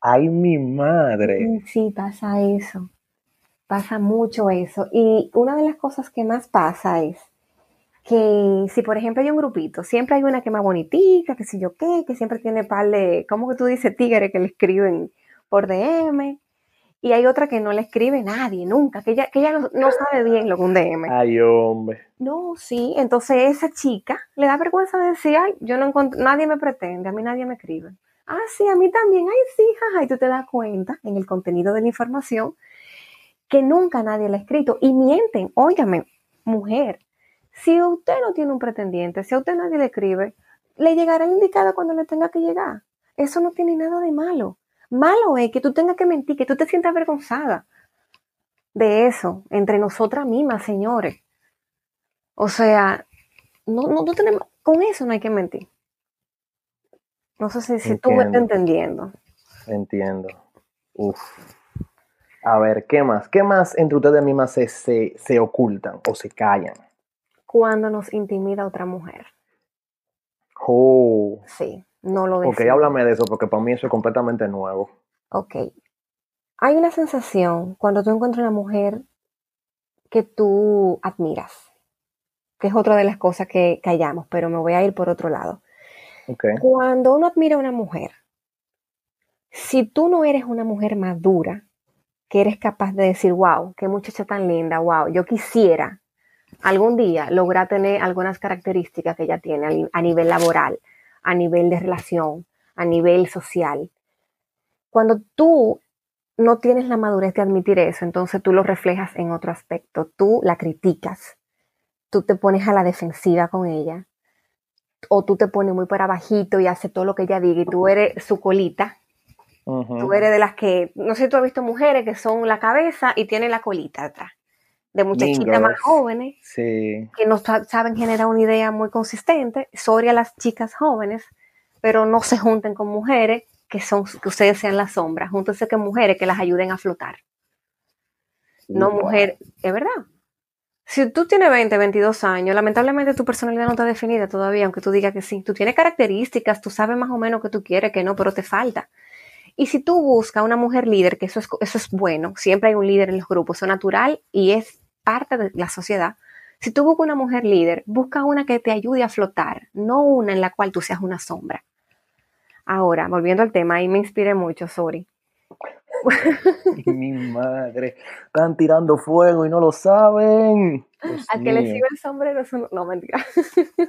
Ay, mi madre. Sí, pasa eso. Pasa mucho eso. Y una de las cosas que más pasa es que si por ejemplo hay un grupito, siempre hay una que más bonitica, que si yo qué, que siempre tiene par de, ¿cómo que tú dices tigre que le escriben por DM? Y hay otra que no le escribe nadie, nunca, que ella, que ella no, sabe bien lo que un DM. Ay, hombre. No, sí, entonces esa chica le da vergüenza de decir, ay, yo no encuentro, nadie me pretende, a mí nadie me escribe. Ah, sí, a mí también, ay, sí, jaja, y tú te das cuenta en el contenido de la información que nunca nadie le ha escrito y mienten, óigame, mujer, si usted no tiene un pretendiente, si a usted nadie le escribe, le llegará el indicado cuando le tenga que llegar. Eso no tiene nada de malo. Malo es que tú tengas que mentir, que tú te sientas avergonzada de eso, entre nosotras mismas, señores. O sea, no, no, tenemos, con eso no hay que mentir. No sé si, tú me estás entendiendo. Entiendo. Uf. A ver, ¿qué más? ¿Qué más entre ustedes mismas se, se, ocultan o se callan? Cuando nos intimida otra mujer. Oh. Sí. No lo Ok, háblame de eso porque para mí eso es completamente nuevo. Ok. Hay una sensación cuando tú encuentras una mujer que tú admiras, que es otra de las cosas que callamos, pero me voy a ir por otro lado. Okay. Cuando uno admira a una mujer, si tú no eres una mujer madura, que eres capaz de decir, wow, qué muchacha tan linda, wow, yo quisiera algún día lograr tener algunas características que ella tiene a nivel laboral, a nivel de relación, a nivel social. Cuando tú no tienes la madurez de admitir eso, entonces tú lo reflejas en otro aspecto, tú la criticas, tú te pones a la defensiva con ella, o tú te pones muy para bajito y haces todo lo que ella diga y tú eres su colita. Tú eres de las que, no sé, tú has visto mujeres que son la cabeza y tienen la colita atrás, de muchachitas más jóvenes, que no saben generar una idea muy consistente. Sorry a las chicas jóvenes, pero no se junten con mujeres que son que ustedes sean la sombra, júntense con mujeres que las ayuden a flotar. No mujer, es verdad si tú tienes 20, 22 años, lamentablemente tu personalidad no está definida todavía, aunque tú digas que sí. Tú tienes características, tú sabes más o menos que tú quieres, que no, pero te falta. Y si tú buscas una mujer líder, que eso es, eso es bueno, siempre hay un líder en los grupos, eso es natural y es parte de la sociedad. Si tú buscas una mujer líder, busca una que te ayude a flotar, no una en la cual tú seas una sombra. Ahora, volviendo al tema, ahí me inspiré mucho, sorry. (laughs) Mi madre, están tirando fuego y no lo saben. a que le sirve el sombrero, no, mentira.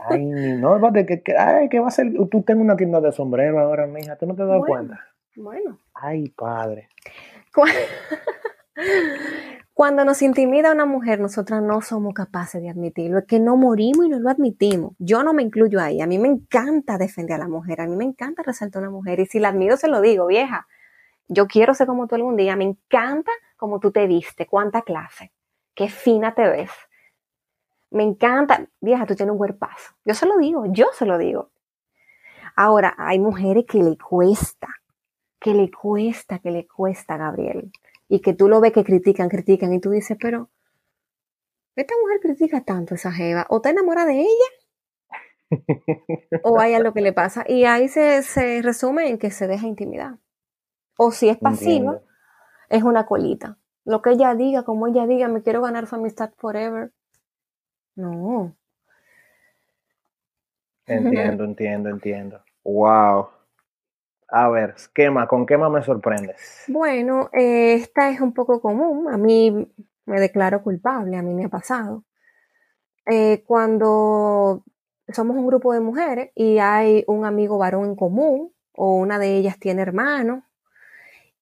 Ay, no, que, que, ay, que va a ser, tú tienes una tienda de sombrero ahora, mija, tú no te das cuenta. Bueno. Ay, padre. (laughs) Cuando nos intimida una mujer, nosotras no somos capaces de admitirlo. Es que no morimos y no lo admitimos. Yo no me incluyo ahí. A mí me encanta defender a la mujer. A mí me encanta resaltar a una mujer. Y si la admiro, se lo digo, vieja yo quiero ser como tú algún día, me encanta cómo tú te viste, cuánta clase, qué fina te ves. Me encanta, vieja, tú tienes un cuerpazo. Yo se lo digo, yo se lo digo. Ahora, hay mujeres que le cuesta, que le cuesta, que le cuesta, Gabriel. Y que tú lo ves que critican, critican, y tú dices, pero esta mujer critica tanto a esa Jeva, o te enamora de ella, o hay algo que le pasa. Y ahí se, se resume en que se deja intimidar. O si es pasiva, es una colita. Lo que ella diga, como ella diga, me quiero ganar su amistad forever. No. Entiendo, (laughs) entiendo, entiendo. Wow. A ver, esquema, ¿con qué más me sorprendes? Bueno, eh, esta es un poco común. A mí me declaro culpable, a mí me ha pasado. Eh, cuando somos un grupo de mujeres y hay un amigo varón en común, o una de ellas tiene hermanos,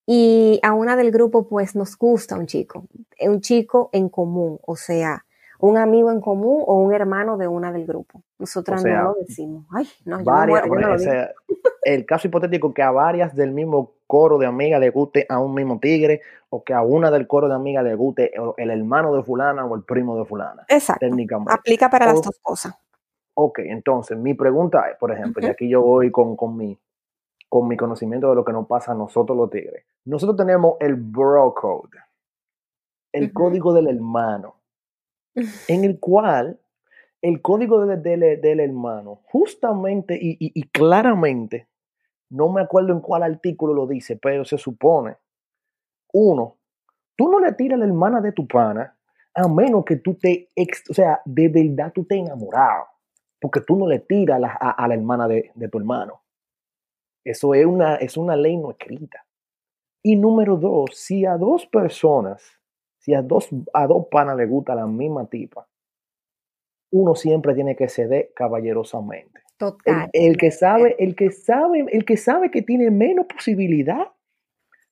y a una del grupo, pues nos gusta un chico, un chico en común, o sea, un amigo en común o un hermano de una del grupo. Nosotras no lo decimos. Ay, no, yo (laughs) el caso hipotético que a varias del mismo coro de amigas le guste a un mismo tigre o que a una del coro de amigas le guste el hermano de fulana o el primo de fulana. Exacto. Técnicamente. Aplica para las dos cosas. Ok, entonces mi pregunta es, por ejemplo, y aquí yo voy con, con mi con mi conocimiento de lo que nos pasa a nosotros los tigres. Nosotros tenemos el bro code, el código del hermano, en el cual el código del hermano, justamente y, claramente, no me acuerdo en cuál artículo lo dice, pero se supone, uno, tú no le tiras a la hermana de tu pana a menos que tú te, o sea, de verdad tú te enamorado, porque tú no le tiras a, la hermana de tu hermano. Eso es una, es una ley no escrita. Y número dos, si a dos personas, si a dos, a dos panas le gusta la misma tipa, uno siempre tiene que ceder caballerosamente. Total. El, que sabe, el que sabe, el que sabe que tiene menos posibilidad,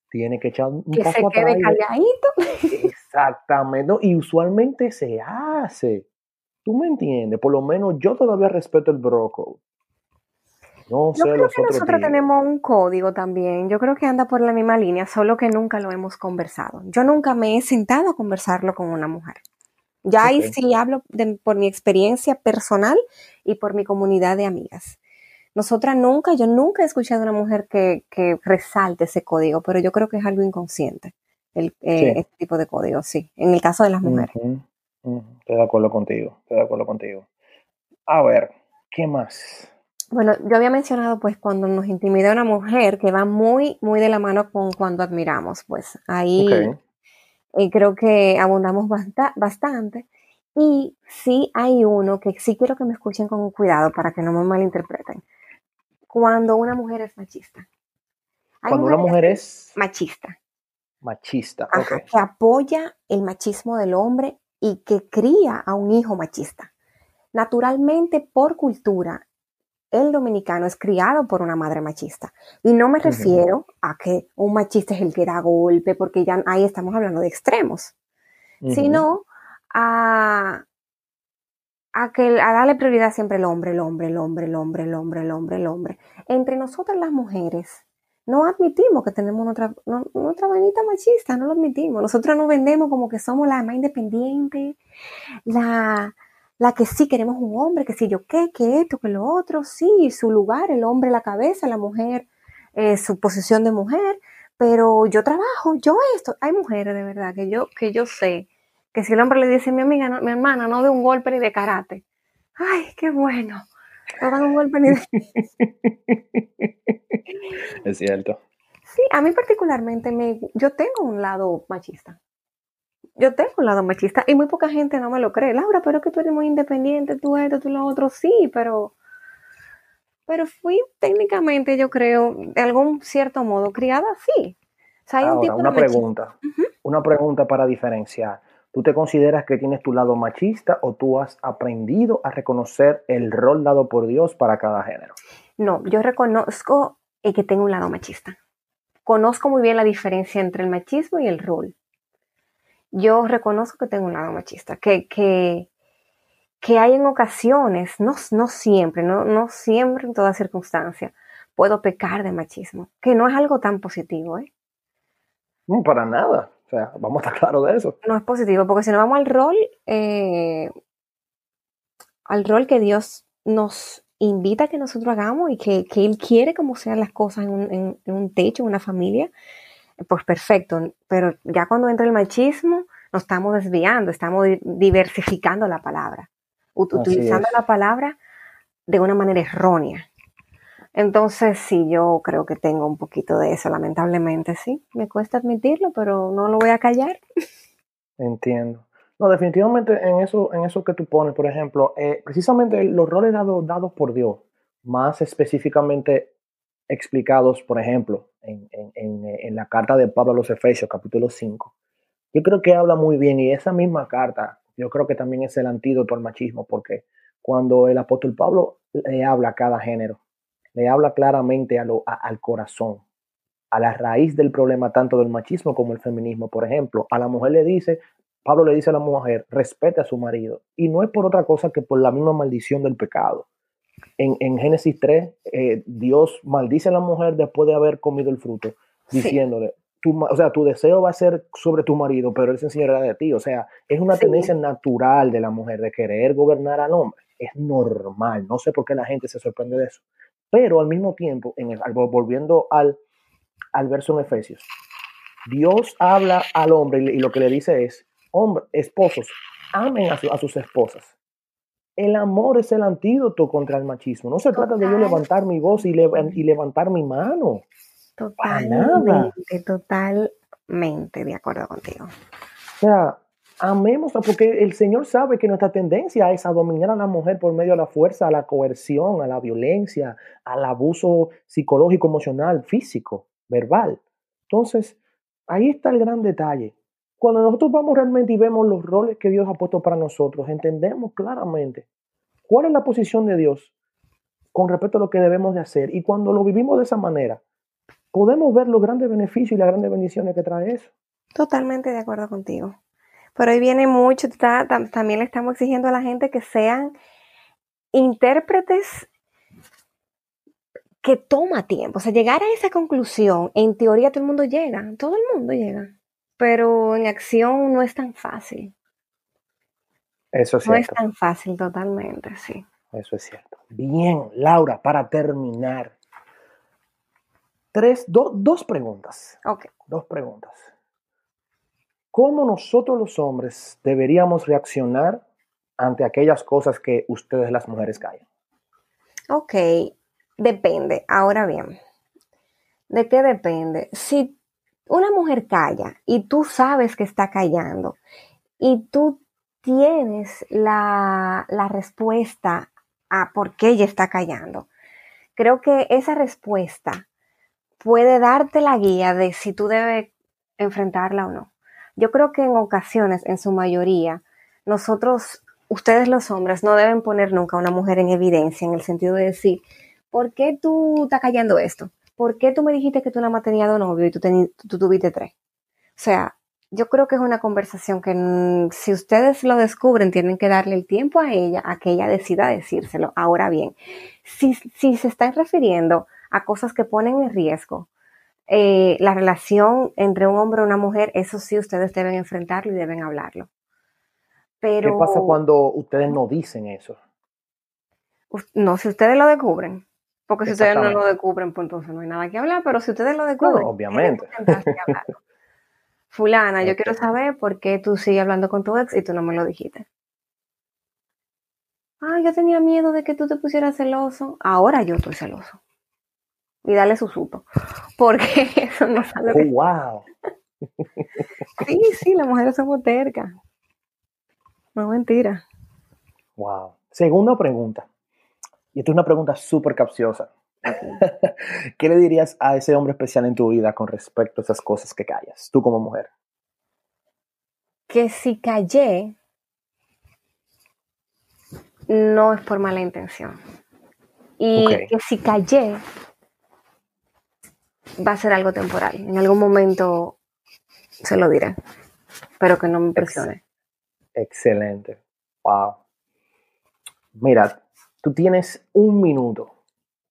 tiene que echar un que se quede calladito. (laughs) Exactamente. Y usualmente se hace. ¿Tú me entiendes? Por lo menos yo todavía respeto el broco. No Yo creo que nosotros tenemos un código también. Yo creo que anda por la misma línea, solo que nunca lo hemos conversado. Yo nunca me he sentado a conversarlo con una mujer. Ya ahí sí hablo por mi experiencia personal y por mi comunidad de amigas. Nosotras nunca, yo nunca he escuchado a una mujer que, resalte ese código, pero yo creo que es algo inconsciente, el, eh, este tipo de código, sí, en el caso de las mujeres. Estoy de acuerdo contigo, estoy de acuerdo contigo. A ver, ¿qué más? Bueno, yo había mencionado pues cuando nos intimida una mujer que va muy, muy de la mano con cuando admiramos, pues ahí eh, creo que abundamos bastante. Y sí hay uno que sí quiero que me escuchen con cuidado para que no me malinterpreten. Cuando una mujer es machista. cuando una mujer es machista. Machista. Que apoya el machismo del hombre y que cría a un hijo machista. Naturalmente, por cultura, el dominicano es criado por una madre machista. Y no me refiero a que un machista es el que da golpe, porque ya ahí estamos hablando de extremos, sino a, a, que, a darle prioridad siempre el hombre, el hombre, el hombre, el hombre, el hombre, el hombre, el hombre. Entre nosotras las mujeres no admitimos que tenemos otra, otra vainita machista, no lo admitimos. Nosotros nos vendemos como que somos la más independiente, la, la que sí queremos un hombre, que sí yo qué, que esto, que lo otro, sí, su lugar, el hombre la cabeza, la mujer eh, su posición de mujer, pero yo trabajo, yo esto. Hay mujeres de verdad que yo, que yo sé que si el hombre le dice a mi amiga, mi hermana, no de un golpe ni de karate, ay, qué bueno, no dan un golpe ni de... (laughs) es cierto. Sí, a mí particularmente me, yo tengo un lado machista yo tengo un lado machista y muy poca gente no me lo cree. Laura, pero que tú eres muy independiente, tú esto, tú lo otro, sí, pero, pero fui técnicamente, yo creo, de algún cierto modo criada así. una pregunta, una pregunta para diferenciar. ¿Tú te consideras que tienes tu lado machista o tú has aprendido a reconocer el rol dado por Dios para cada género? No, yo reconozco que tengo un lado machista. Conozco muy bien la diferencia entre el machismo y el rol yo reconozco que tengo un lado machista, que, que, que hay en ocasiones, no, no siempre, no, no siempre en toda circunstancia, puedo pecar de machismo, que no es algo tan positivo, ¿eh? No, para nada. O sea, vamos a estar claros de eso. No es positivo, porque si no vamos al rol, eh, al rol que Dios nos invita a que nosotros hagamos y que, Él quiere como sean las cosas en un, en un techo, en una familia, pues perfecto, pero ya cuando entra el machismo, nos estamos desviando, estamos diversificando la palabra, utilizando la palabra de una manera errónea. Entonces, sí, yo creo que tengo un poquito de eso, lamentablemente, sí. Me cuesta admitirlo, pero no lo voy a callar. Entiendo. No, definitivamente en eso, en eso que tú pones, por ejemplo, eh, precisamente los roles dados, dados por Dios, más específicamente explicados, por ejemplo, en, la carta de Pablo a los Efesios, capítulo 5, yo creo que habla muy bien y esa misma carta, yo creo que también es el antídoto al machismo, porque cuando el apóstol Pablo le habla a cada género, le habla claramente a lo, al corazón, a la raíz del problema tanto del machismo como el feminismo. Por ejemplo, a la mujer le dice, Pablo le dice a la mujer, respete a su marido. Y no es por otra cosa que por la misma maldición del pecado en, Génesis 3, eh, Dios maldice a la mujer después de haber comido el fruto, diciéndole, tu, o sea, tu deseo va a ser sobre tu marido, pero él se enseñará de ti. O sea, es una tendencia natural de la mujer de querer gobernar al hombre. Es normal. No sé por qué la gente se sorprende de eso. Pero al mismo tiempo, en el, volviendo al, al verso en Efesios, Dios habla al hombre y, lo que le dice es, hombre, esposos, amen a sus esposas el amor es el antídoto contra el machismo. No se trata de yo levantar mi voz y, levantar mi mano. Totalmente, totalmente de acuerdo contigo. O sea, amemos, porque el Señor sabe que nuestra tendencia es a dominar a la mujer por medio de la fuerza, a la coerción, a la violencia, al abuso psicológico, emocional, físico, verbal. Entonces, ahí está el gran detalle. Cuando nosotros vamos realmente y vemos los roles que Dios ha puesto para nosotros, entendemos claramente cuál es la posición de Dios con respecto a lo que debemos de hacer. Y cuando lo vivimos de esa manera, podemos ver los grandes beneficios y las grandes bendiciones que trae eso. Totalmente de acuerdo contigo. Pero ahí viene mucho, también le estamos exigiendo a la gente que sean intérpretes que toma tiempo. O sea, llegar a esa conclusión, en teoría todo el mundo llega, todo el mundo llega pero en acción no es tan fácil. Eso es no es tan fácil totalmente, sí. Eso es cierto. Bien, Laura, para terminar, tres, dos preguntas. Ok. Dos preguntas. ¿Cómo nosotros los hombres deberíamos reaccionar ante aquellas cosas que ustedes las mujeres callan? Ok, depende. Ahora bien, ¿de qué depende? Si una mujer calla y tú sabes que está callando y tú tienes la, respuesta a por qué ella está callando. Creo que esa respuesta puede darte la guía de si tú debes enfrentarla o no. Yo creo que en ocasiones, en su mayoría, nosotros, ustedes los hombres, no deben poner nunca a una mujer en evidencia en el sentido de decir, ¿por qué tú estás callando esto? ¿Por qué tú me dijiste que tú no has tenido dos novio y tú, tú tuviste tres? O sea, yo creo que es una conversación que mm, si ustedes lo descubren, tienen que darle el tiempo a ella a que ella decida decírselo. Ahora bien, si, si se están refiriendo a cosas que ponen en riesgo eh, la relación entre un hombre y una mujer, eso sí ustedes deben enfrentarlo y deben hablarlo. Pero, ¿Qué pasa cuando ustedes no dicen eso? No, si ustedes lo descubren. Porque si ustedes no lo descubren, pues entonces no hay nada que hablar, pero si ustedes lo descubren, obviamente. (laughs) Fulana, yo quiero saber por qué tú sigues hablando con tu ex y tú no me lo dijiste. Ah, yo tenía miedo de que tú te pusieras celoso. Ahora yo estoy celoso. Y dale su supo. (laughs) Porque (laughs) eso no sale. Oh, wow. sí, sí, las mujeres somos tercas. No mentira. Wow. Segunda pregunta. Y esta es una pregunta súper capciosa. (laughs) ¿Qué le dirías a ese hombre especial en tu vida con respecto a esas cosas que callas, tú como mujer? Que si callé, no es por mala intención. Y que si callé, va a ser algo temporal. En algún momento se lo diré, pero que no me presione. Excelente. Wow. Mira, tú tienes un minuto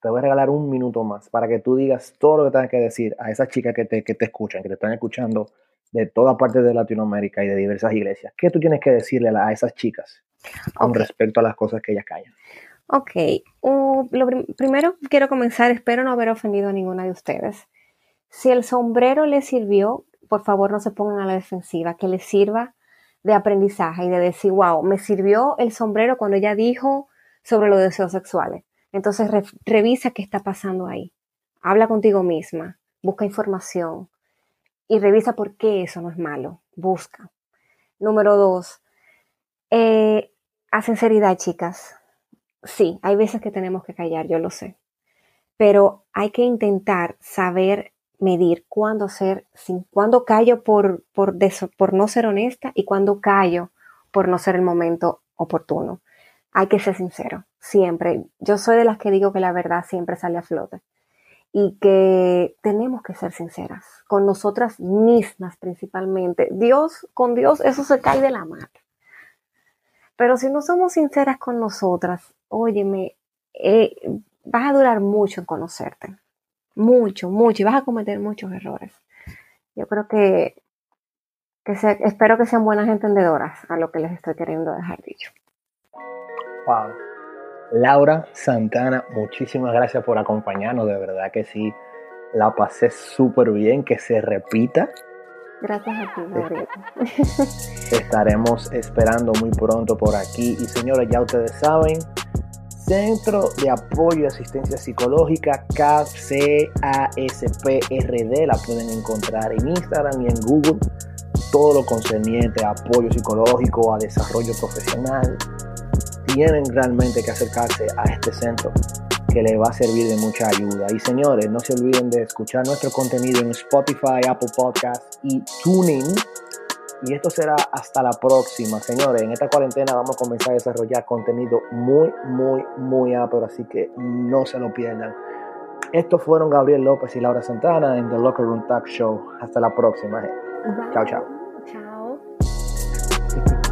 te voy a regalar un minuto más para que tú digas todo lo que tengas que decir a esas chicas que te, que te escuchan, que te están escuchando de toda parte de Latinoamérica y de diversas iglesias. ¿Qué tú tienes que decirle a esas chicas con respecto a las cosas que ellas callan? Ok, lo primero quiero comenzar, espero no haber ofendido a ninguna de ustedes. Si el sombrero les sirvió, por favor no se pongan a la defensiva, que les sirva de aprendizaje y de decir, wow, me sirvió el sombrero cuando ella dijo sobre los deseos sexuales. Entonces revisa qué está pasando ahí. Habla contigo misma, busca información y revisa por qué eso no es malo. Busca. Número dos, eh, a sinceridad, chicas. Sí, hay veces que tenemos que callar, yo lo sé. Pero hay que intentar saber medir cuándo ser, cuándo callo por, por, por no ser honesta y cuándo callo por no ser el momento oportuno hay que ser sincero, siempre. Yo soy de las que digo que la verdad siempre sale a flote y que tenemos que ser sinceras con nosotras mismas principalmente. Dios, con Dios, eso se cae de la mano. Pero si no somos sinceras con nosotras, óyeme, eh, vas a durar mucho en conocerte. Mucho, mucho. Y vas a cometer muchos errores. Yo creo que, que espero que sean buenas entendedoras a lo que les estoy queriendo dejar dicho. Wow. Laura Santana, muchísimas gracias por acompañarnos, de verdad que sí, la pasé súper bien, que se repita. Gracias a ti, Gabriel. (laughs) Estaremos esperando muy pronto por aquí. Y señores, ya ustedes saben, Centro de Apoyo y Asistencia Psicológica, KCASPRD, la pueden encontrar en Instagram y en Google. Todo lo concerniente a apoyo psicológico, a desarrollo profesional, tienen realmente que acercarse a este centro que les va a servir de mucha ayuda. Y señores, no se olviden de escuchar nuestro contenido en Spotify, Apple Podcasts y Tuning. Y esto será hasta la próxima, señores. En esta cuarentena vamos a comenzar a desarrollar contenido muy, muy, muy apto, así que no se lo pierdan. Estos fueron Gabriel López y Laura Santana en The Locker Room Talk Show. Hasta la próxima. Chao, chao. (laughs)